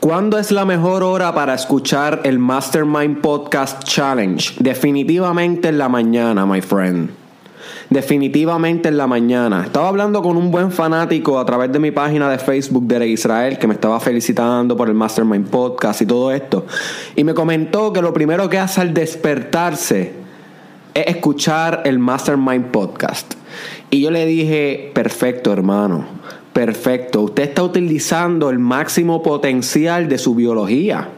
¿Cuándo es la mejor hora para escuchar el Mastermind Podcast Challenge? Definitivamente en la mañana, my friend. Definitivamente en la mañana. Estaba hablando con un buen fanático a través de mi página de Facebook de Israel que me estaba felicitando por el Mastermind Podcast y todo esto. Y me comentó que lo primero que hace al despertarse es escuchar el Mastermind Podcast. Y yo le dije, perfecto hermano, perfecto. Usted está utilizando el máximo potencial de su biología.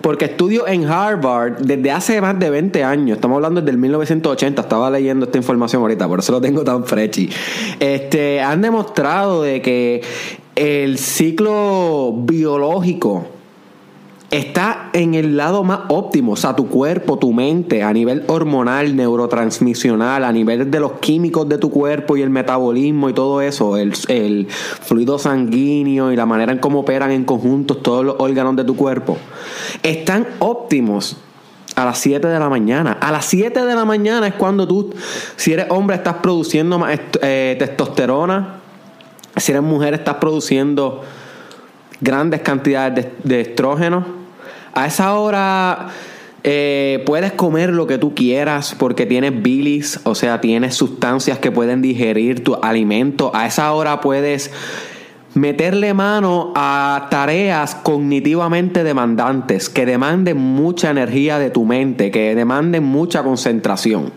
Porque estudios en Harvard desde hace más de 20 años, estamos hablando desde el 1980, estaba leyendo esta información ahorita, por eso lo tengo tan frechi. Este, han demostrado de que el ciclo biológico está en el lado más óptimo, o sea, tu cuerpo, tu mente, a nivel hormonal, neurotransmisional, a nivel de los químicos de tu cuerpo y el metabolismo y todo eso, el, fluido sanguíneo y la manera en cómo operan en conjunto todos los órganos de tu cuerpo, están óptimos a las 7 de la mañana. A las 7 de la mañana es cuando tú, si eres hombre, estás produciendo más eh, testosterona. Si eres mujer, estás produciendo grandes cantidades de, de estrógeno. A esa hora eh, puedes comer lo que tú quieras porque tienes bilis, o sea, tienes sustancias que pueden digerir tu alimento. A esa hora puedes meterle mano a tareas cognitivamente demandantes que demanden mucha energía de tu mente, que demanden mucha concentración.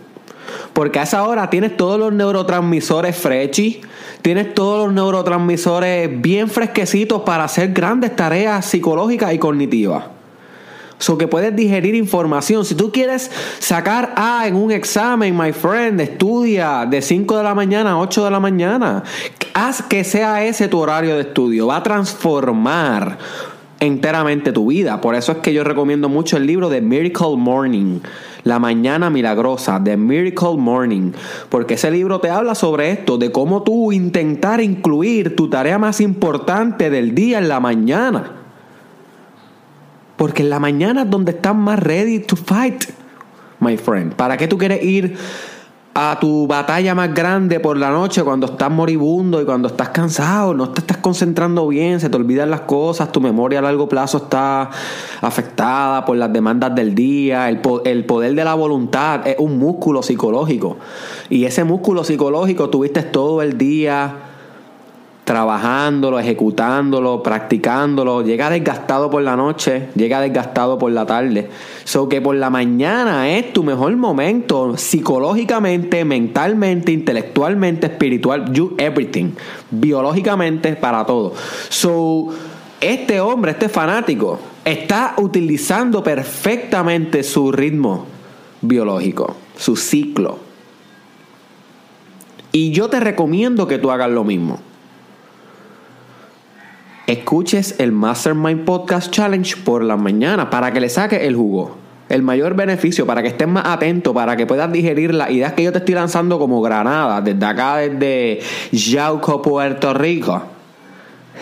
Porque a esa hora tienes todos los neurotransmisores frechi, tienes todos los neurotransmisores bien fresquecitos para hacer grandes tareas psicológicas y cognitivas. So que puedes digerir información. Si tú quieres sacar A en un examen, my friend, estudia de 5 de la mañana a 8 de la mañana. Haz que sea ese tu horario de estudio. Va a transformar enteramente tu vida. Por eso es que yo recomiendo mucho el libro de Miracle Morning. La mañana milagrosa, The Miracle Morning, porque ese libro te habla sobre esto, de cómo tú intentar incluir tu tarea más importante del día en la mañana. Porque en la mañana es donde estás más ready to fight, my friend. ¿Para qué tú quieres ir a tu batalla más grande por la noche cuando estás moribundo y cuando estás cansado? No te estás concentrando bien, se te olvidan las cosas, tu memoria a largo plazo está afectada por las demandas del día. El, el poder de la voluntad es un músculo psicológico. Y ese músculo psicológico tuviste todo el día trabajándolo, ejecutándolo, practicándolo, llega desgastado por la noche, llega desgastado por la tarde. So que por la mañana es tu mejor momento psicológicamente, mentalmente, intelectualmente, espiritual, you everything, biológicamente para todo. So este hombre, este fanático, está utilizando perfectamente su ritmo biológico, su ciclo. Y yo te recomiendo que tú hagas lo mismo escuches el Mastermind Podcast Challenge por la mañana para que le saques el jugo. El mayor beneficio para que estés más atento, para que puedas digerir las ideas que yo te estoy lanzando como granada desde acá, desde Yauco, Puerto Rico.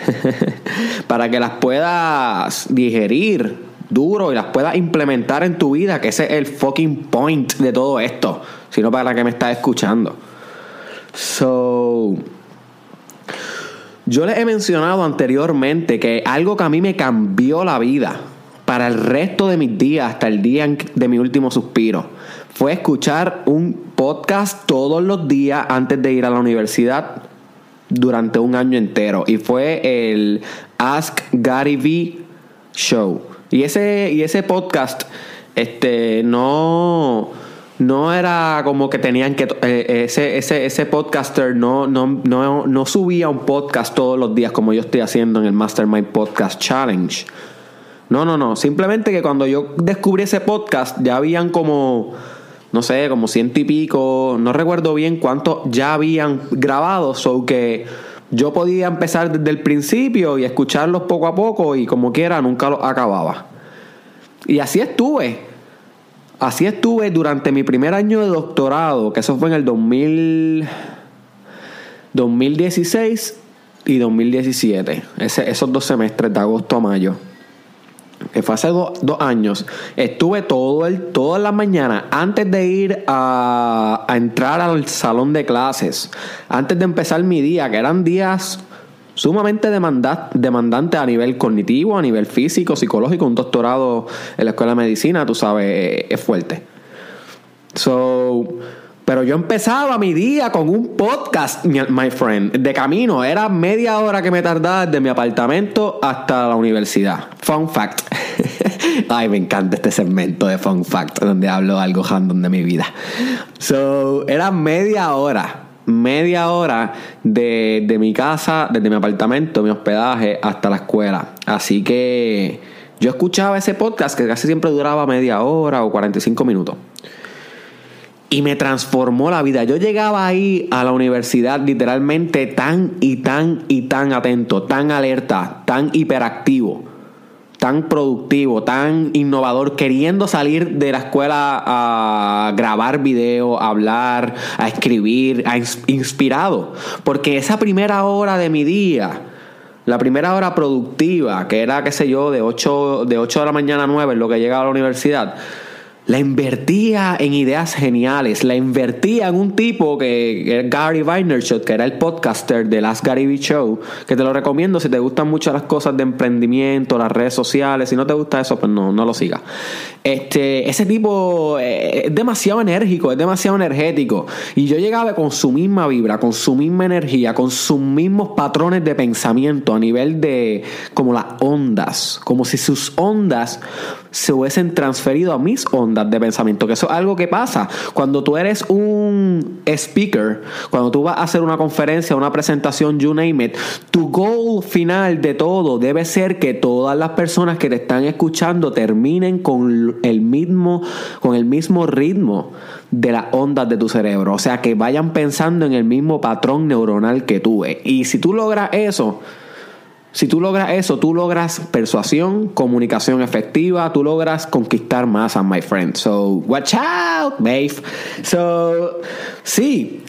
para que las puedas digerir duro y las puedas implementar en tu vida, que ese es el fucking point de todo esto, sino para que me estás escuchando. So, yo les he mencionado anteriormente que algo que a mí me cambió la vida para el resto de mis días, hasta el día de mi último suspiro, fue escuchar un podcast todos los días antes de ir a la universidad durante un año entero. Y fue el Ask Gary V Show. Y ese, y ese podcast, este, no no era como que tenían que eh, ese, ese, ese podcaster no, no, no, no subía un podcast todos los días como yo estoy haciendo en el Mastermind Podcast Challenge. No, no, no. Simplemente que cuando yo descubrí ese podcast ya habían como, no sé, como ciento y pico, no recuerdo bien cuántos ya habían grabado, so que yo podía empezar desde el principio y escucharlos poco a poco y como quiera nunca los acababa. Y así estuve. Así estuve durante mi primer año de doctorado, que eso fue en el 2000, 2016 y 2017, esos dos semestres de agosto a mayo. Que fue hace dos años. Estuve todo el, todas las mañanas, antes de ir a entrar al salón de clases, antes de empezar mi día, que eran días sumamente demanda- demandante a nivel cognitivo, a nivel físico, psicológico. Un doctorado en la escuela de medicina, tú sabes, eh, es fuerte. So, pero yo empezaba mi día con un podcast, my friend, de camino. Era media hora que me tardaba desde mi apartamento hasta la universidad. Fun fact. Ay, me encanta este segmento de Fun Fact, donde hablo algo random de mi vida. So, era media hora. Media hora de, de mi casa, desde mi apartamento, mi hospedaje, hasta la escuela. Así que yo escuchaba ese podcast que casi siempre duraba media hora o 45 minutos y me transformó la vida. Yo llegaba ahí a la universidad literalmente tan y tan y tan atento, tan alerta, tan hiperactivo, tan productivo, tan innovador, queriendo salir de la escuela a grabar video, a hablar, a escribir, a ins- inspirado. Porque esa primera hora de mi día, la primera hora productiva, que era, qué sé yo, de 8, de 8 de la mañana a 9, en lo que llegaba a la universidad, la invertía en ideas geniales, la invertía en un tipo que, era Gary Vaynerchuk, que era el podcaster de Last Gary Vee Show, que te lo recomiendo si te gustan mucho las cosas de emprendimiento, las redes sociales, si no te gusta eso, pues no, no lo sigas. Este, ese tipo eh, es demasiado enérgico, es demasiado energético. Y yo llegaba con su misma vibra, con su misma energía, con sus mismos patrones de pensamiento a nivel de como las ondas, como si sus ondas se hubiesen transferido a mis ondas de pensamiento, que eso es algo que pasa cuando tú eres un speaker, cuando tú vas a hacer una conferencia, una presentación, you name it, tu goal final de todo debe ser que todas las personas que te están escuchando terminen con el mismo con el mismo ritmo de las ondas de tu cerebro, o sea, que vayan pensando en el mismo patrón neuronal que tú. Y si tú logras eso, si tú logras eso, tú logras persuasión, comunicación efectiva, tú logras conquistar masas, my friend. So, watch out, babe. So, sí,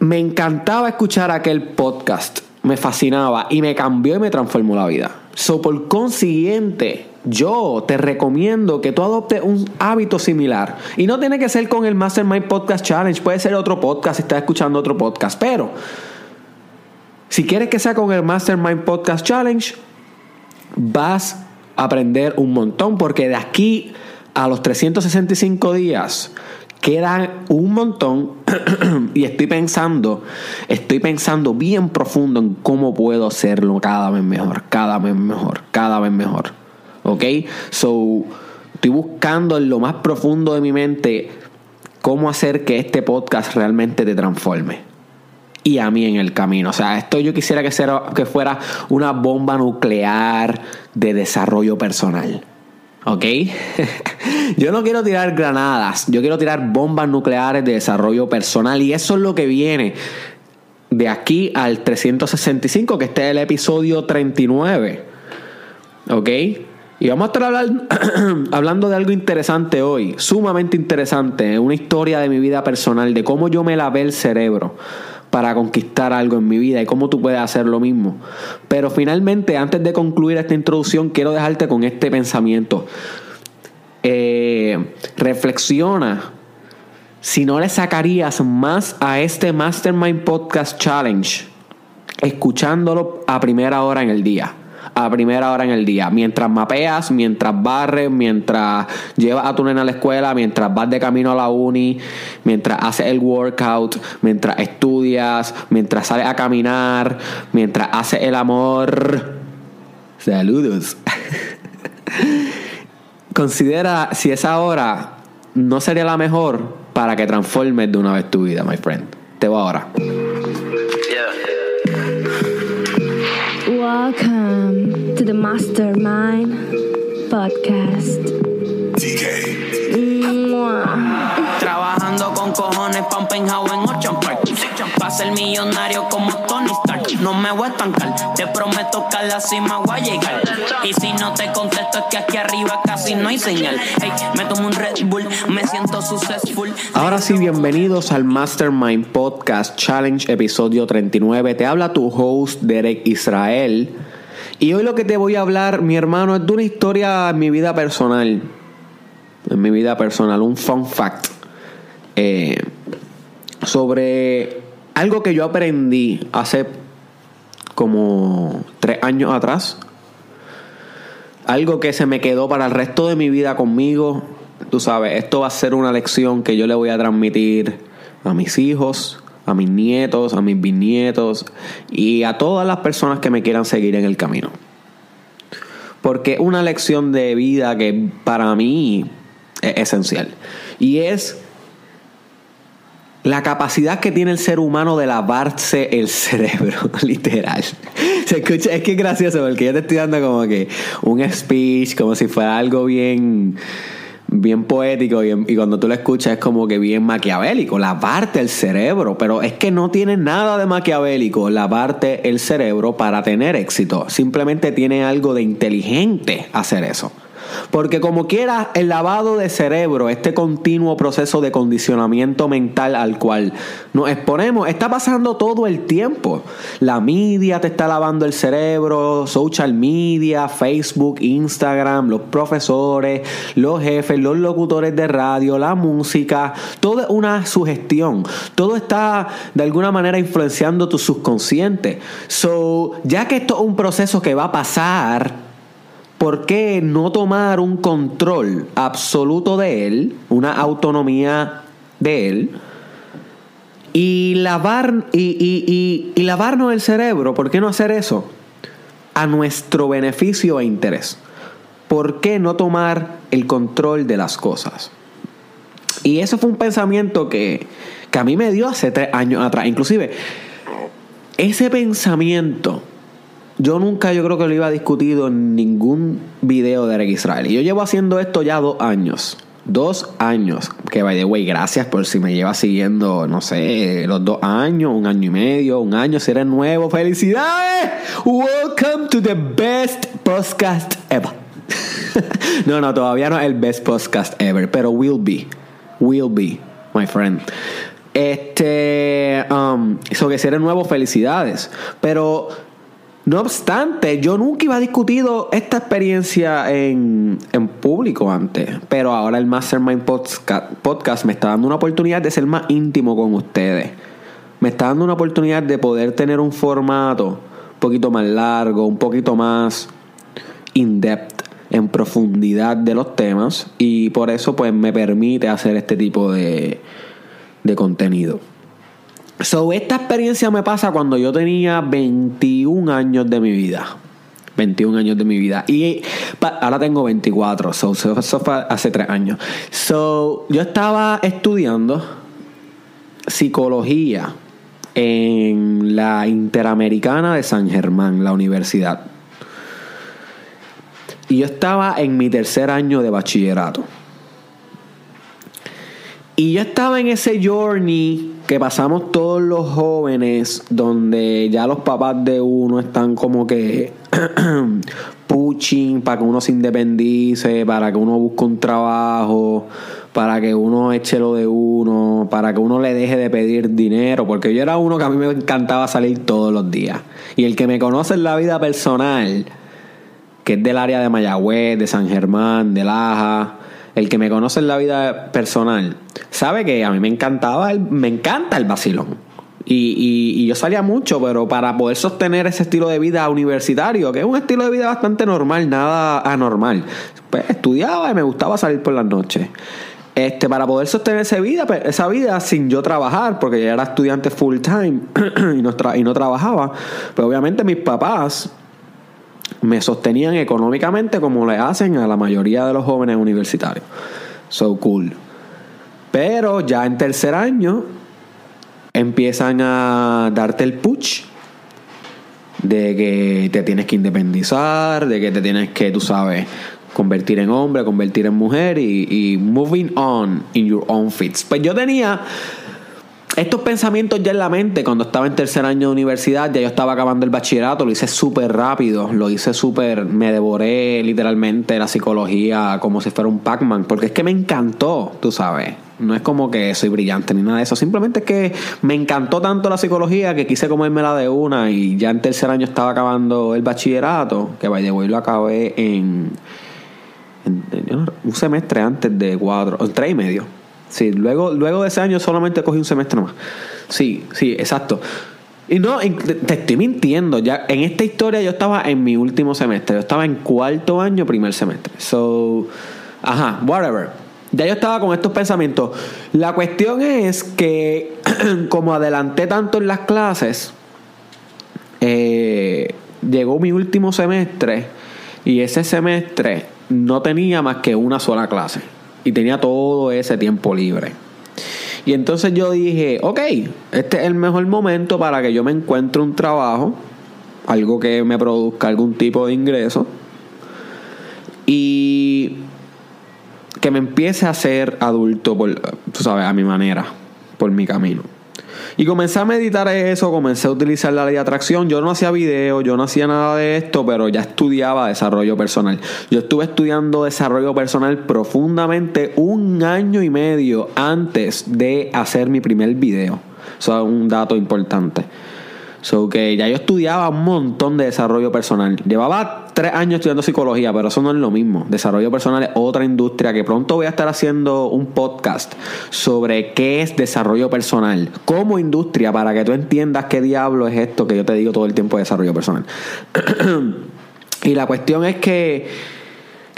me encantaba escuchar aquel podcast, me fascinaba y me cambió y me transformó la vida. So, por consiguiente, yo te recomiendo que tú adoptes un hábito similar. Y no tiene que ser con el Mastermind Podcast Challenge, puede ser otro podcast si estás escuchando otro podcast, pero si quieres que sea con el Mastermind Podcast Challenge, vas a aprender un montón porque de aquí a los 365 días quedan un montón y estoy pensando, estoy pensando bien profundo en cómo puedo hacerlo cada vez mejor, cada vez mejor, cada vez mejor. ¿Ok? So, estoy buscando en lo más profundo de mi mente cómo hacer que este podcast realmente te transforme y a mí en el camino. O sea, esto yo quisiera que, sea, que fuera una bomba nuclear de desarrollo personal. ¿Ok? yo no quiero tirar granadas, yo quiero tirar bombas nucleares de desarrollo personal y eso es lo que viene de aquí al 365, que este es el episodio 39. ¿Ok? Y vamos a estar hablar- hablando de algo interesante hoy, sumamente interesante, una historia de mi vida personal, de cómo yo me lavé el cerebro para conquistar algo en mi vida y cómo tú puedes hacer lo mismo. Pero finalmente, antes de concluir esta introducción, quiero dejarte con este pensamiento. Eh, reflexiona si no le sacarías más a este Mastermind Podcast Challenge escuchándolo a primera hora en el día. A primera hora en el día. Mientras mapeas, mientras barres, mientras llevas a tu nena a la escuela, mientras vas de camino a la uni, mientras haces el workout, mientras estudias, mientras sales a caminar, mientras haces el amor. Saludos. Considera si esa hora no sería la mejor para que transformes de una vez tu vida, my friend. Te voy ahora. Welcome to the Mastermind Podcast. Trabajando con cojones un penthouse en Ocean Park Pa' ser millonario como Tony Stark No me voy a estancar Te prometo que a la cima voy a llegar Y si no te contesto es que aquí arriba casi no hay señal Hey, me tomo un Red Bull Me siento successful Ahora sí, bienvenidos al Mastermind Podcast Challenge, episodio 39. Te habla tu host, Derek Israel. Y hoy lo que te voy a hablar, mi hermano, es de una historia en mi vida personal. En mi vida personal, un fun fact. Eh, sobre algo que yo aprendí hace como tres años atrás. Algo que se me quedó para el resto de mi vida conmigo. Tú sabes, esto va a ser una lección que yo le voy a transmitir a mis hijos, a mis nietos, a mis bisnietos y a todas las personas que me quieran seguir en el camino. Porque una lección de vida que para mí es esencial. Y es la capacidad que tiene el ser humano de lavarse el cerebro, literal. Se escucha, es que es gracioso porque yo te estoy dando como que un speech, como si fuera algo bien bien poético y, y, cuando tú lo escuchas es como que bien maquiavélico, lavarte el cerebro, pero es que no tiene nada de maquiavélico lavarte el cerebro para tener éxito, simplemente tiene algo de inteligente hacer eso. Porque como quiera, el lavado de cerebro, este continuo proceso de condicionamiento mental al cual nos exponemos, está pasando todo el tiempo. La media te está lavando el cerebro, social media, Facebook, Instagram, los profesores, los jefes, los locutores de radio, la música, todo es una sugestión. Todo está de alguna manera influenciando tu subconsciente. So, ya que esto es un proceso que va a pasar, ¿por qué no tomar un control absoluto de él, una autonomía de él? Y, lavar, y, lavarnos el cerebro, ¿por qué no hacer eso? A nuestro beneficio e interés. ¿Por qué no tomar el control de las cosas? Y eso fue un pensamiento que, que a mí me dio hace tres años atrás. Inclusive, ese pensamiento yo nunca yo creo que lo iba discutido en ningún video de Eric Israel. Y yo llevo haciendo esto ya dos años. Dos años. Que by the way, gracias por si me lleva siguiendo, no sé, los dos años, un año y medio, un año, si eres nuevo. ¡Felicidades! Welcome to the best podcast ever. no, no, todavía no es el best podcast ever, pero will be. Will be, my friend. Este, um, eso que si eres nuevo, felicidades. Pero no obstante, yo nunca iba a discutido esta experiencia en, público antes, pero ahora el Mastermind podcast, me está dando una oportunidad de ser más íntimo con ustedes. Me está dando una oportunidad de poder tener un formato un poquito más largo, un poquito más in-depth, en profundidad de los temas y por eso pues me permite hacer este tipo de, de contenido. So, esta experiencia me pasa cuando yo tenía 21 años de mi vida. 21 años de mi vida. Y ahora tengo 24. So, eso fue hace 3 años. So, yo estaba estudiando psicología en la Interamericana de San Germán, la universidad. Y yo estaba en mi tercer año de bachillerato. Y yo estaba en ese journey que pasamos todos los jóvenes, donde ya los papás de uno están como que pushing para que uno se independice, para que uno busque un trabajo, para que uno eche lo de uno, para que uno le deje de pedir dinero, porque yo era uno que a mí me encantaba salir todos los días. Y el que me conoce en la vida personal, que es del área de Mayagüez, de San Germán, de Laja, el que me conoce en la vida personal, sabe que a mí me encantaba, el, me encanta el vacilón. Y, yo salía mucho, pero para poder sostener ese estilo de vida universitario, que es un estilo de vida bastante normal, nada anormal, pues estudiaba y me gustaba salir por las noches. Este, para poder sostener esa vida, pues, esa vida sin yo trabajar, porque ya era estudiante full time y, no y no trabajaba, pues obviamente mis papás me sostenían económicamente como le hacen a la mayoría de los jóvenes universitarios. So cool. Pero ya en tercer año empiezan a darte el push de que te tienes que independizar, de que te tienes que, tú sabes, convertir en hombre, convertir en mujer y, y moving on in your own fits. Pues yo tenía estos pensamientos ya en la mente, cuando estaba en tercer año de universidad, ya yo estaba acabando el bachillerato, lo hice súper rápido, lo hice súper, me devoré literalmente la psicología como si fuera un Pac-Man, porque es que me encantó, tú sabes. No es como que soy brillante ni nada de eso, simplemente es que me encantó tanto la psicología que quise comérmela de una y ya en tercer año estaba acabando el bachillerato, que vaya, voy lo acabé en, un semestre antes de cuatro, tres y medio Sí, luego, luego de ese año solamente cogí un semestre más. Sí, sí, exacto. Y no, te estoy mintiendo. Ya en esta historia yo estaba en mi último semestre. Yo estaba en cuarto año, primer semestre. So, ajá, whatever. Ya yo estaba con estos pensamientos. La cuestión es que, como adelanté tanto en las clases, eh, llegó mi último semestre y ese semestre no tenía más que una sola clase. Y tenía todo ese tiempo libre. Y entonces yo dije, ok, este es el mejor momento para que yo me encuentre un trabajo, algo que me produzca algún tipo de ingreso, y que me empiece a ser adulto, por, tú sabes, a mi manera, por mi camino. Y comencé a meditar eso, comencé a utilizar la ley de atracción. Yo no hacía video, yo no hacía nada de esto, pero ya estudiaba desarrollo personal. Yo estuve estudiando desarrollo personal profundamente un año y medio antes de hacer mi primer video. Eso es un dato importante. So que ya yo estudiaba un montón de desarrollo personal. Llevaba tres años estudiando psicología, pero eso no es lo mismo. Desarrollo personal es otra industria que pronto voy a estar haciendo un podcast sobre qué es desarrollo personal como industria para que tú entiendas qué diablo es esto que yo te digo todo el tiempo de desarrollo personal. y la cuestión es que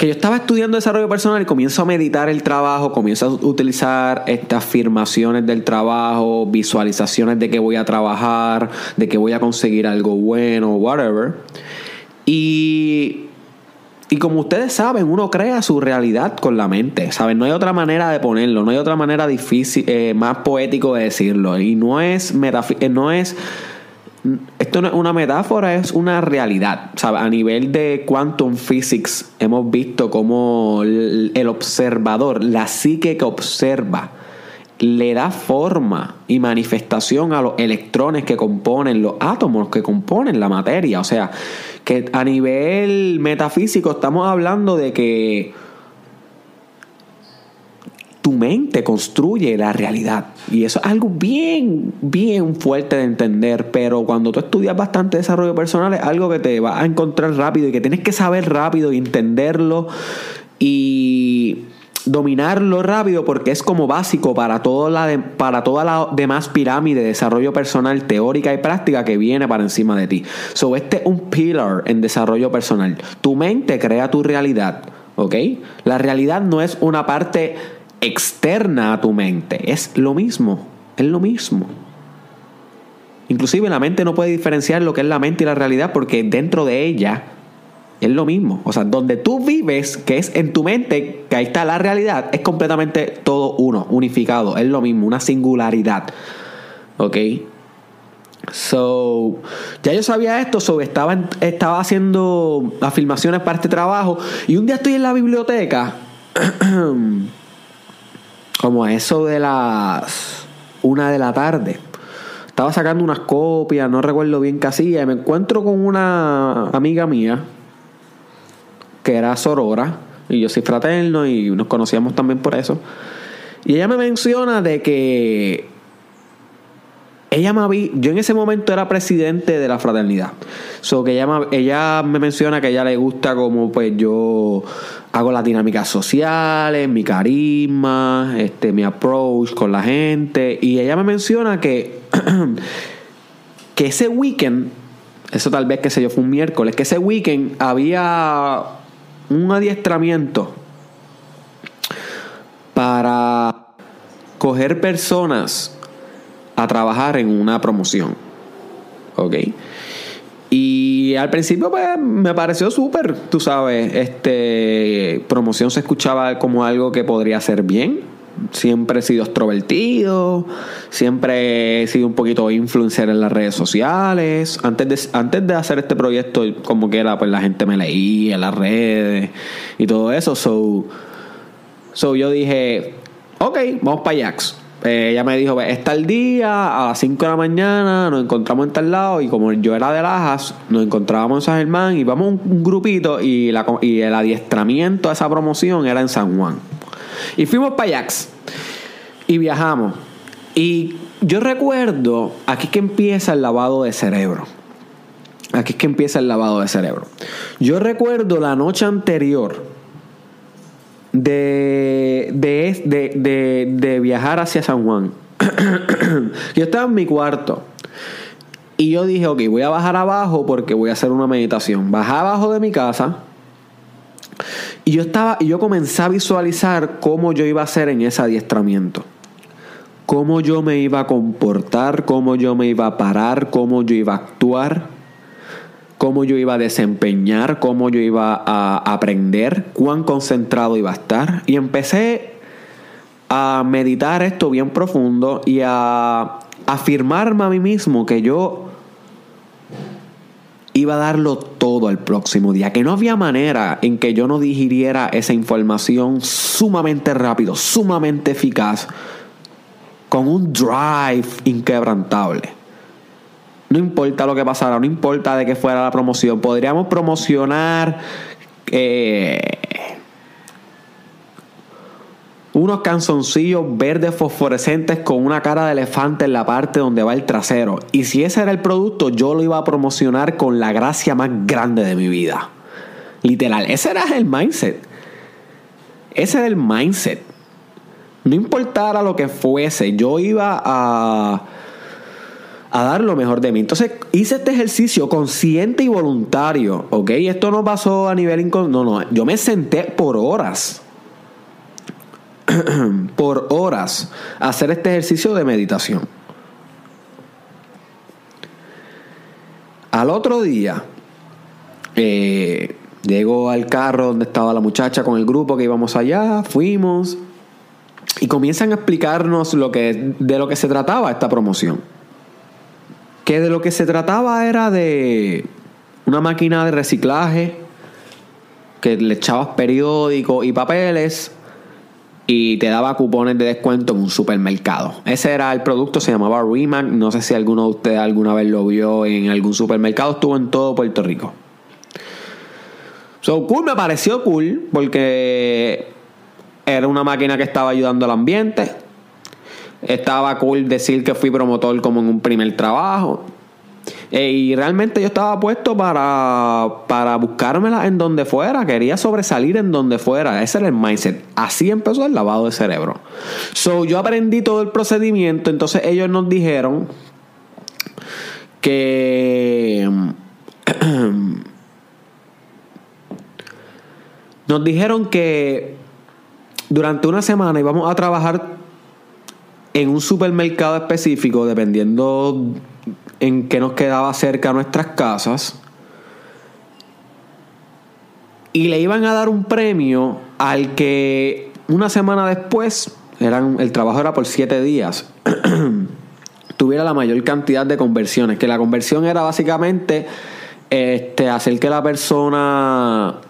que yo estaba estudiando desarrollo personal y comienzo a meditar el trabajo, comienzo a utilizar estas afirmaciones del trabajo, visualizaciones de que voy a trabajar, de que voy a conseguir algo bueno, whatever. Y, y como ustedes saben, uno crea su realidad con la mente. No hay otra manera de ponerlo, no hay otra manera difícil, eh, más poético de decirlo. Y no es, eh, no es esto no es una metáfora, es una realidad. ¿sabe? A nivel de quantum physics hemos visto cómo el observador, la psique que observa, le da forma y manifestación a los electrones que componen, los átomos que componen la materia. O sea, que a nivel metafísico estamos hablando de que tu mente construye la realidad. Y eso es algo bien, bien fuerte de entender. Pero cuando tú estudias bastante desarrollo personal, es algo que te vas a encontrar rápido y que tienes que saber rápido y entenderlo y dominarlo rápido porque es como básico para toda la, de- para toda la demás pirámide de desarrollo personal teórica y práctica que viene para encima de ti. So, este es un pillar en desarrollo personal. Tu mente crea tu realidad, ¿ok? La realidad no es una parte externa a tu mente, es lo mismo, es lo mismo. Inclusive la mente no puede diferenciar lo que es la mente y la realidad porque dentro de ella es lo mismo. O sea, donde tú vives, que es en tu mente, que ahí está la realidad, es completamente todo uno, unificado, es lo mismo, una singularidad. ¿Ok? So, ya yo sabía esto, so estaba, estaba haciendo afirmaciones para este trabajo y un día estoy en la biblioteca, como a eso de las una de la tarde. Estaba sacando unas copias, no recuerdo bien qué hacía, y me encuentro con una amiga mía que era sorora y yo soy fraterno y nos conocíamos también por eso. Y ella me menciona de que ella me había, yo en ese momento era presidente de la fraternidad. So que ella me, ella me menciona que a ella le gusta como pues yo hago las dinámicas sociales, mi carisma, este mi approach con la gente y ella me menciona que que ese weekend, eso tal vez que sé yo fue un miércoles, que ese weekend había un adiestramiento para coger personas a trabajar en una promoción. ¿Ok? Y al principio pues me pareció súper, tú sabes, este promoción se escuchaba como algo que podría ser bien. Siempre he sido extrovertido, siempre he sido un poquito influencer en las redes sociales. Antes de, antes de hacer este proyecto, como que era, pues la gente me leía en las redes y todo eso. So, so yo dije, ok, vamos para Jax. Eh, ella me dijo, es tal día, a las 5 de la mañana, nos encontramos en tal lado. Y como yo era de Lajas, nos encontrábamos en San Germán y vamos un, un grupito. Y, la, y el adiestramiento a esa promoción era en San Juan. Y fuimos para Jax. Y viajamos. Y yo recuerdo, aquí es que empieza el lavado de cerebro. Aquí es que empieza el lavado de cerebro. Yo recuerdo la noche anterior de, de, de, de, viajar hacia San Juan. yo estaba en mi cuarto Y yo dije, ok, voy a bajar abajo porque voy a hacer una meditación. Bajé abajo de mi casa. Y yo estaba, y yo comencé a visualizar cómo yo iba a hacer en ese adiestramiento. Cómo yo me iba a comportar, cómo yo me iba a parar, cómo yo iba a actuar, cómo yo iba a desempeñar, cómo yo iba a aprender, cuán concentrado iba a estar. Y empecé a meditar esto bien profundo y a afirmarme a mí mismo que yo iba a darlo todo el próximo día, que no había manera en que yo no digiriera esa información sumamente rápido, sumamente eficaz, con un drive inquebrantable. No importa lo que pasara, no importa de qué fuera la promoción, podríamos promocionar eh, unos canzoncillos verdes fosforescentes con una cara de elefante en la parte donde va el trasero. Y si ese era el producto, yo lo iba a promocionar con la gracia más grande de mi vida. Literal, ese era el mindset. Ese era el mindset. No importara lo que fuese, yo iba a, a dar lo mejor de mí. Entonces hice este ejercicio consciente y voluntario, ¿ok? Esto no pasó a nivel inconsciente. No, no, yo me senté por horas por horas hacer este ejercicio de meditación. Al otro día, eh, llego al carro donde estaba la muchacha con el grupo que íbamos allá, fuimos y comienzan a explicarnos lo que, de lo que se trataba esta promoción. Que de lo que se trataba era de una máquina de reciclaje que le echabas periódicos y papeles y te daba cupones de descuento en un supermercado. Ese era el producto, se llamaba Remac. No sé si alguno de ustedes alguna vez lo vio en algún supermercado. Estuvo en todo Puerto Rico. So cool, me pareció cool porque era una máquina que estaba ayudando al ambiente. Estaba cool decir que fui promotor como en un primer trabajo. Eh, y realmente yo estaba puesto para, para buscármela en donde fuera. Quería sobresalir en donde fuera. Ese era el mindset. Así empezó el lavado de cerebro. So, yo aprendí todo el procedimiento. Entonces ellos nos dijeron que... nos dijeron que durante una semana íbamos a trabajar en un supermercado específico, dependiendo en que nos quedaba cerca a nuestras casas. Y le iban a dar un premio al que una semana después, eran, el trabajo era por siete días, tuviera la mayor cantidad de conversiones. Que la conversión era básicamente este, hacer que la persona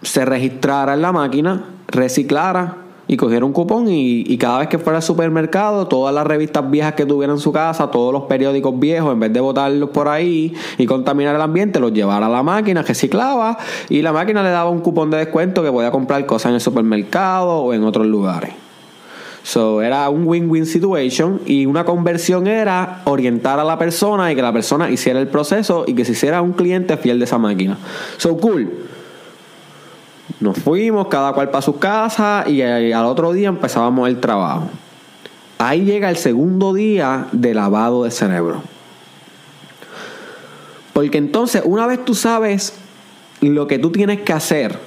se registrara en la máquina, reciclara y cogiera un cupón y, cada vez que fuera al supermercado, todas las revistas viejas que tuviera en su casa, todos los periódicos viejos, en vez de botarlos por ahí y contaminar el ambiente, los llevara a la máquina, reciclaba y la máquina le daba un cupón de descuento que podía comprar cosas en el supermercado o en otros lugares. So, era un win-win situation y una conversión era orientar a la persona y que la persona hiciera el proceso y que se hiciera un cliente fiel de esa máquina. So, cool. Nos fuimos, cada cual para su casa y al otro día empezábamos el trabajo. Ahí llega el segundo día de lavado de cerebro. Porque entonces, una vez tú sabes lo que tú tienes que hacer,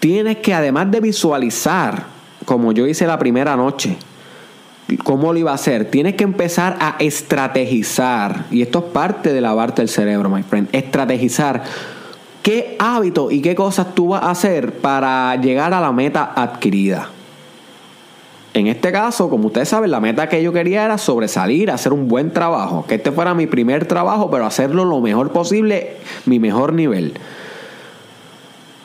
tienes que además de visualizar, como yo hice la primera noche, cómo lo iba a hacer, tienes que empezar a estrategizar. Y esto es parte de lavarte el cerebro, my friend. Estrategizar ¿Qué hábitos y qué cosas tú vas a hacer para llegar a la meta adquirida? En este caso, como ustedes saben, la meta que yo quería era sobresalir, hacer un buen trabajo. Que este fuera mi primer trabajo, pero hacerlo lo mejor posible, mi mejor nivel.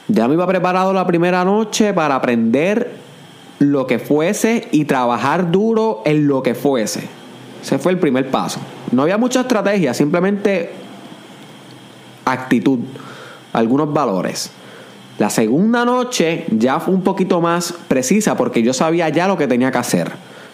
Ya me iba preparado la primera noche para aprender lo que fuese y trabajar duro en lo que fuese. Ese fue el primer paso. No había mucha estrategia, simplemente actitud algunos valores. La segunda noche ya fue un poquito más precisa porque yo sabía ya lo que tenía que hacer.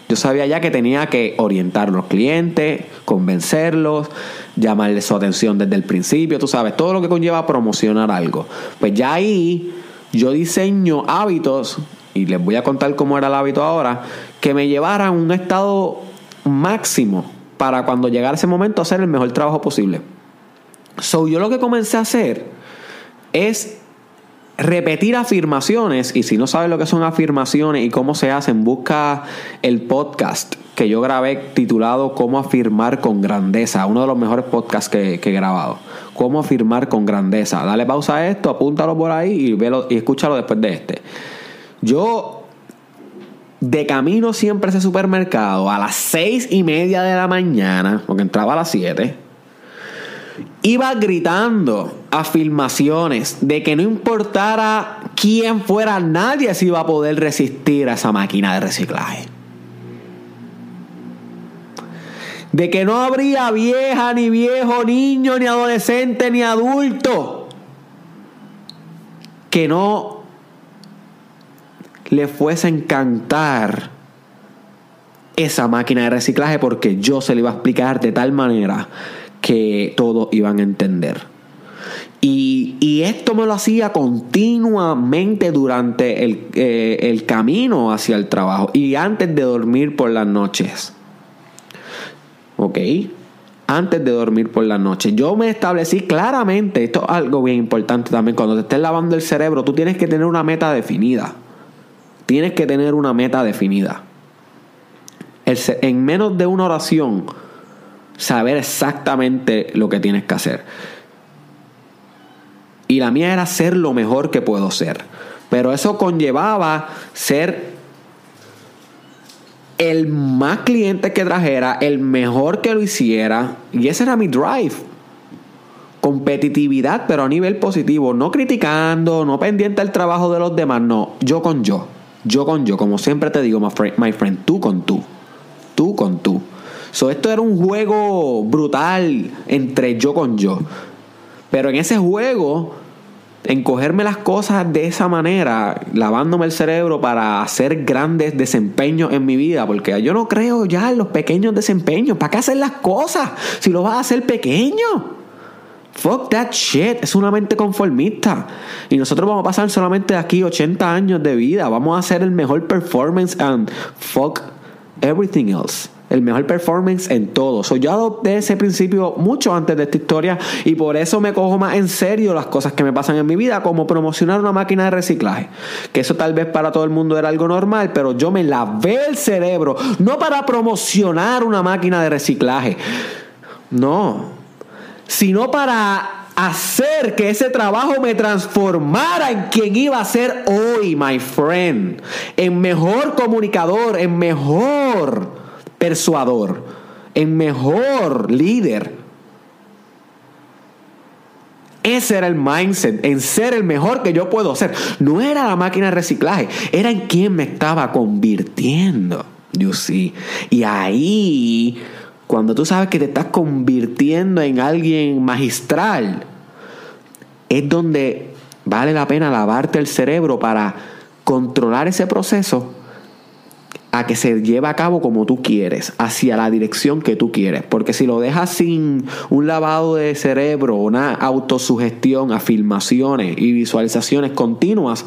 Yo sabía ya que tenía que orientar a los clientes, convencerlos, llamarles su atención desde el principio, tú sabes, todo lo que conlleva promocionar algo. Pues ya ahí yo diseño hábitos, y les voy a contar cómo era el hábito ahora, que me llevaran a un estado máximo para cuando llegara ese momento hacer el mejor trabajo posible. So, yo lo que comencé a hacer es repetir afirmaciones y si no sabes lo que son afirmaciones y cómo se hacen, busca el podcast que yo grabé titulado Cómo afirmar con grandeza, uno de los mejores podcasts que, que he grabado. Cómo afirmar con grandeza. Dale pausa a esto, apúntalo por ahí y, velo, y escúchalo después de este. Yo de camino siempre a ese supermercado a las seis y media de la mañana, porque entraba a las siete, iba gritando afirmaciones de que no importara quién fuera, nadie se iba a poder resistir a esa máquina de reciclaje. De que no habría vieja, ni viejo, niño, ni adolescente, ni adulto que no le fuese a encantar esa máquina de reciclaje porque yo se le iba a explicar de tal manera que todos iban a entender. Y, y, esto me lo hacía continuamente durante el, eh, el, camino hacia el trabajo y antes de dormir por las noches. ¿Ok? Antes de dormir por las noches. Yo me establecí claramente, esto es algo bien importante también, cuando te estés lavando el cerebro, tú tienes que tener una meta definida. Tienes que tener una meta definida. En menos de una oración, saber exactamente lo que tienes que hacer. Y la mía era ser lo mejor que puedo ser. Pero eso conllevaba ser el más cliente que trajera, el mejor que lo hiciera. Y ese era mi drive. Competitividad, pero a nivel positivo. No criticando, no pendiente del trabajo de los demás. No, yo con yo. Yo con yo. Como siempre te digo, my friend, my friend tú con tú. Tú con tú. So, esto era un juego brutal entre yo con yo. Pero en ese juego, en cogerme las cosas de esa manera, lavándome el cerebro para hacer grandes desempeños en mi vida, porque yo no creo ya en los pequeños desempeños. ¿Para qué hacer las cosas si lo vas a hacer pequeño? Fuck that shit, es una mente conformista. Y nosotros vamos a pasar solamente aquí 80 años de vida. Vamos a hacer el mejor performance and fuck everything else el mejor performance en todo. Yo adopté ese principio mucho antes de esta historia y por eso me cojo más en serio las cosas que me pasan en mi vida, como promocionar una máquina de reciclaje. Que eso tal vez para todo el mundo era algo normal, pero yo me lavé el cerebro, no para promocionar una máquina de reciclaje, no, sino para hacer que ese trabajo me transformara en quien iba a ser hoy, my friend, en mejor comunicador, en mejor persuador, en mejor líder. Ese era el mindset, en ser el mejor que yo puedo ser. No era la máquina de reciclaje, era en quien me estaba convirtiendo. You see. Y ahí, cuando tú sabes que te estás convirtiendo en alguien magistral, es donde vale la pena lavarte el cerebro para controlar ese proceso a que se lleve a cabo como tú quieres, hacia la dirección que tú quieres. Porque si lo dejas sin un lavado de cerebro, una autosugestión, afirmaciones y visualizaciones continuas,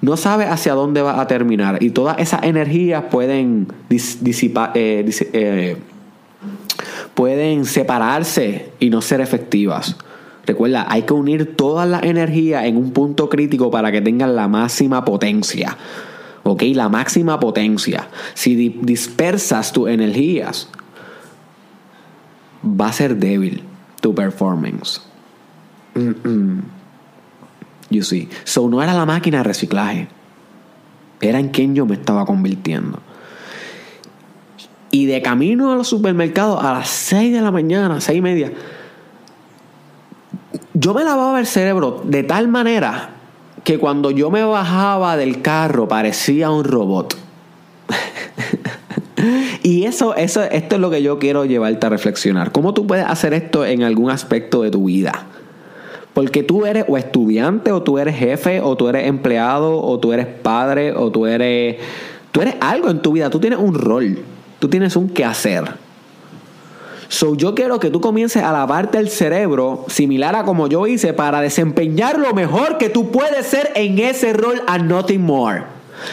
no sabes hacia dónde va a terminar. Y todas esas energías pueden disipar, eh, eh, pueden separarse y no ser efectivas. Recuerda, hay que unir todas las energías en un punto crítico para que tengan la máxima potencia. ¿Ok? La máxima potencia. Si dispersas tus energías, va a ser débil tu performance. You see. So no era la máquina de reciclaje. Era en quien yo me estaba convirtiendo. Y de camino a los supermercados a las 6 de la mañana, 6 y media, yo me lavaba el cerebro de tal manera que cuando yo me bajaba del carro parecía un robot. y eso, eso, esto es lo que yo quiero llevarte a reflexionar. ¿Cómo tú puedes hacer esto en algún aspecto de tu vida? Porque tú eres o estudiante, o tú eres jefe, o tú eres empleado, o tú eres padre, o tú eres. Tú eres algo en tu vida, tú tienes un rol, tú tienes un quehacer. So, yo quiero que tú comiences a lavarte el cerebro, similar a como yo hice, para desempeñar lo mejor que tú puedes ser en ese rol and nothing more.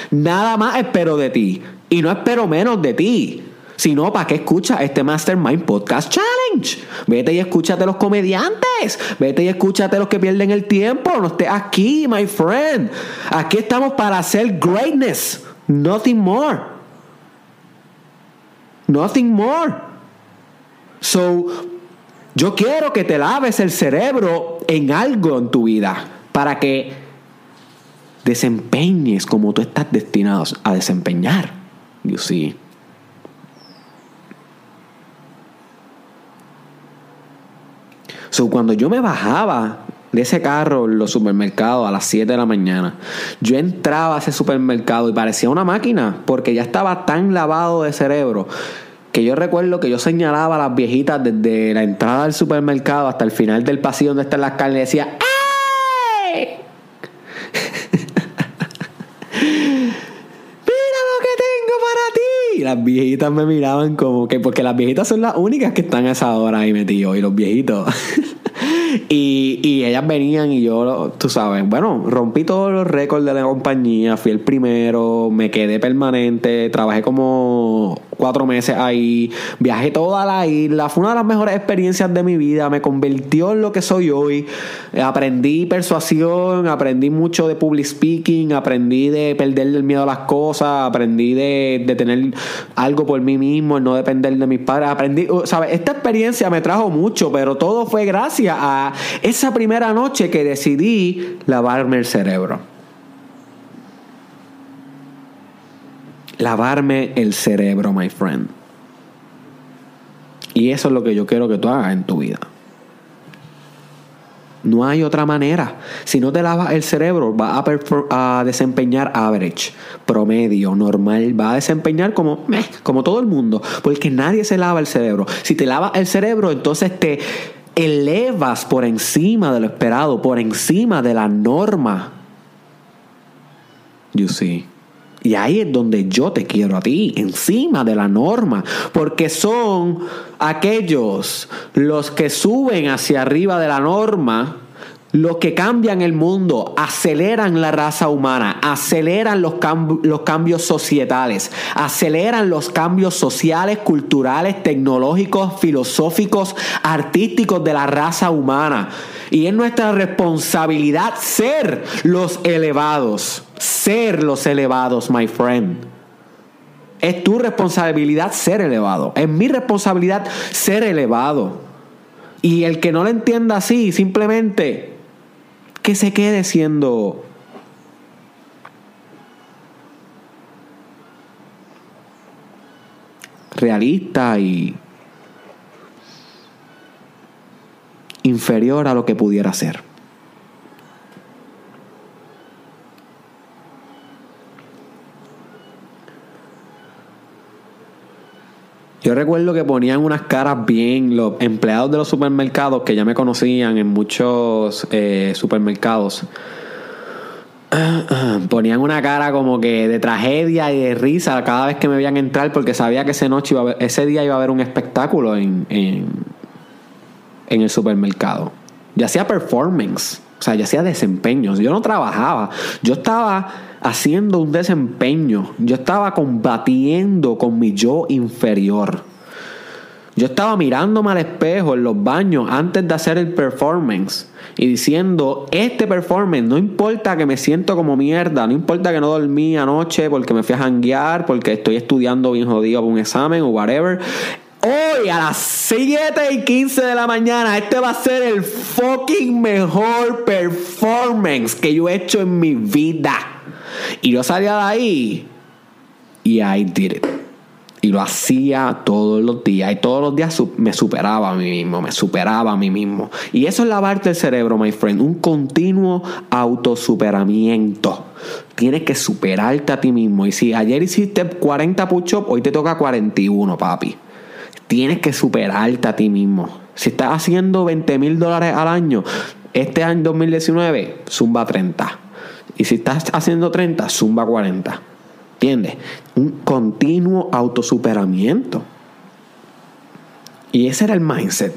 Nada más espero de ti. Y no espero menos de ti. Si no, ¿para qué escuchas este Mastermind Podcast Challenge? Vete y escúchate los comediantes. Vete y escúchate los que pierden el tiempo. No estés aquí, my friend. Aquí estamos para hacer greatness. Nothing more. Nothing more. So, yo quiero que te laves el cerebro en algo en tu vida para que desempeñes como tú estás destinado a desempeñar. You see. So, cuando yo me bajaba de ese carro en los supermercados a las 7 de la mañana, yo entraba a ese supermercado y parecía una máquina porque ya estaba tan lavado de cerebro que yo recuerdo que yo señalaba a las viejitas desde la entrada del supermercado hasta el final del pasillo donde están las carnes y decía ¡Ay! ¡Mira lo que tengo para ti! Y las viejitas me miraban como que, porque las viejitas son las únicas que están a esa hora ahí metidos, y los viejitos. y, y ellas venían y yo, tú sabes, bueno, rompí todos los récords de la compañía, fui el primero, me quedé permanente, trabajé como cuatro meses ahí, viajé toda la isla, fue una de las mejores experiencias de mi vida, me convirtió en lo que soy hoy, aprendí persuasión, aprendí mucho de public speaking, aprendí de perder el miedo a las cosas, aprendí de, de tener algo por mí mismo, no depender de mis padres, aprendí, ¿sabes? Esta experiencia me trajo mucho, pero todo fue gracias a esa primera noche que decidí lavarme el cerebro. Lavarme el cerebro, my friend. Y eso es lo que yo quiero que tú hagas en tu vida. No hay otra manera. Si no te lavas el cerebro, vas a, a, desempeñar average, promedio, normal. Va a desempeñar como, como todo el mundo. Porque nadie se lava el cerebro. Si te lavas el cerebro, entonces te elevas por encima de lo esperado, por encima de la norma. You see. Y ahí es donde yo te quiero a ti, encima de la norma, porque son aquellos los que suben hacia arriba de la norma, los que cambian el mundo, aceleran la raza humana, aceleran los, los cambios societales, aceleran los cambios sociales, culturales, tecnológicos, filosóficos, artísticos de la raza humana. Y es nuestra responsabilidad ser los elevados. Ser los elevados, my friend. Es tu responsabilidad ser elevado. Es mi responsabilidad ser elevado. Y el que no lo entienda así, simplemente que se quede siendo realista y inferior a lo que pudiera ser. Yo recuerdo que ponían unas caras bien, los empleados de los supermercados que ya me conocían en muchos eh, supermercados, ponían una cara como que de tragedia y de risa cada vez que me veían entrar porque sabía que esa noche iba a haber, ese día iba a haber un espectáculo en, en, en el supermercado. Ya hacía performance, o sea, ya hacía desempeños. Yo no trabajaba, yo estaba haciendo un desempeño. Yo estaba combatiendo con mi yo inferior. Yo estaba mirándome al espejo en los baños antes de hacer el performance y diciendo, este performance, no importa que me siento como mierda, no importa que no dormí anoche porque me fui a janguear, porque estoy estudiando bien jodido para un examen o whatever. Hoy a las 7 y 15 de la mañana, este va a ser el fucking mejor performance que yo he hecho en mi vida. Y yo salía de ahí y I did it. Y lo hacía todos los días. Y todos los días me superaba a mí mismo, me superaba a mí mismo. Y eso es lavarte el cerebro, my friend. Un continuo autosuperamiento. Tienes que superarte a ti mismo. Y si ayer hiciste 40 push-ups, hoy te toca 41, papi. Tienes que superarte a ti mismo. Si estás haciendo 20 mil dólares al año, este año 2019, zumba 30. Y si estás haciendo 30, zumba 40. ¿Entiendes? Un continuo autosuperamiento. Y ese era el mindset.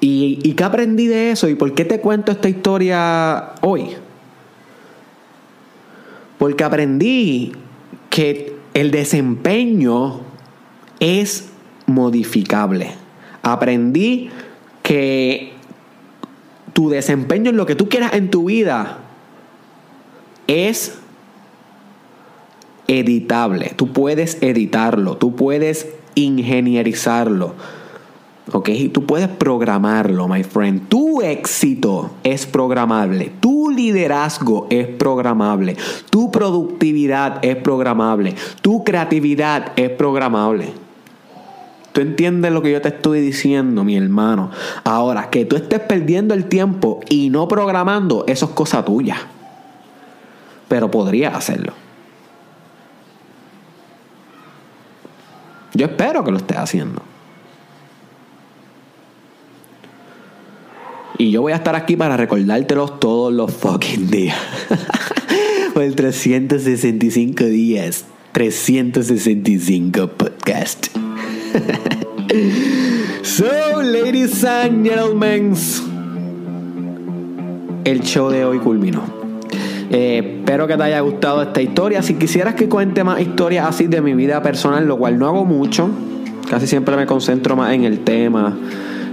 ¿Y, ¿Y qué aprendí de eso? ¿Y por qué te cuento esta historia hoy? Porque aprendí que el desempeño es modificable. Aprendí que tu desempeño en lo que tú quieras en tu vida es editable. Tú puedes editarlo, tú puedes ingenierizarlo. ¿Ok? Tú puedes programarlo, my friend. Tu éxito es programable. Tu liderazgo es programable. Tu productividad es programable. Tu creatividad es programable. ¿Tú entiendes lo que yo te estoy diciendo, mi hermano? Ahora, que tú estés perdiendo el tiempo y no programando, eso es cosa tuya. Pero podrías hacerlo. Yo espero que lo estés haciendo. Y yo voy a estar aquí para recordártelos todos los fucking días. Por el 365 días. 365 podcast. so, ladies and gentlemen, el show de hoy culminó. Eh, espero que te haya gustado esta historia. Si quisieras que cuente más historias así de mi vida personal, lo cual no hago mucho, casi siempre me concentro más en el tema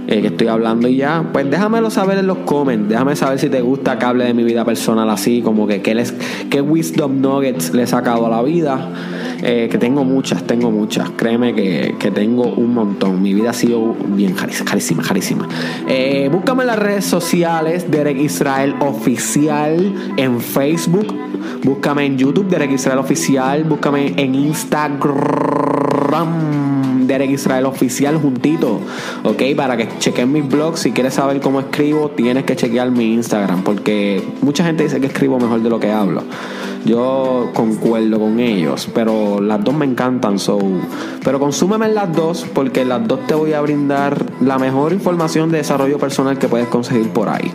eh, que estoy hablando y ya, pues déjamelo saber en los comments. Déjame saber si te gusta que hable de mi vida personal así, como que qué, les, qué wisdom nuggets le he sacado a la vida. Eh, que tengo muchas, tengo muchas. Créeme que, que, tengo un montón. Mi vida ha sido bien carísima, carísima. Eh, búscame en las redes sociales, Derek Israel Oficial, en Facebook. Búscame en YouTube, Derek Israel Oficial. Búscame en Instagram. Derek Israel Oficial juntito, ¿ok? Para que chequen mis blogs. Si quieres saber cómo escribo, tienes que chequear mi Instagram, porque mucha gente dice que escribo mejor de lo que hablo. Yo concuerdo con ellos, pero las dos me encantan, so. Pero consúmeme en las dos, porque las dos te voy a brindar la mejor información de desarrollo personal que puedes conseguir por ahí.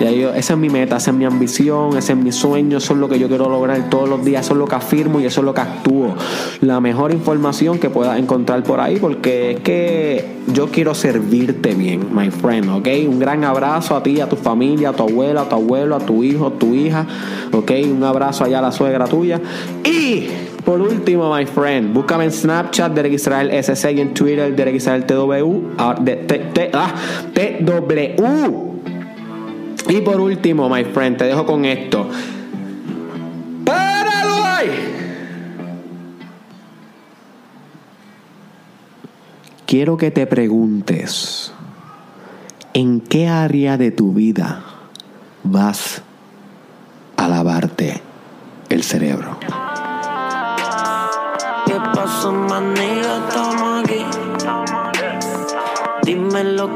Esa es mi meta, esa es mi ambición, ese es mi sueño, eso es lo que yo quiero lograr todos los días, eso es lo que afirmo y eso es lo que actúo. La mejor información que puedas encontrar por ahí, porque es que yo quiero servirte bien, my friend, ¿ok? Un gran abrazo a ti, a tu familia, a tu abuela, a tu abuelo, a tu hijo, a tu hija, ¿ok? Un abrazo allá a la suegra tuya. Y por último, my friend, búscame en Snapchat, Derek Israel SC y en Twitter, Derek Israel TW. Ah, TW. Y por último, my friend, te dejo con esto. ¡Páralo ahí! Quiero que te preguntes, ¿en qué área de tu vida vas a lavarte el cerebro? ¿Qué pasó. Dime los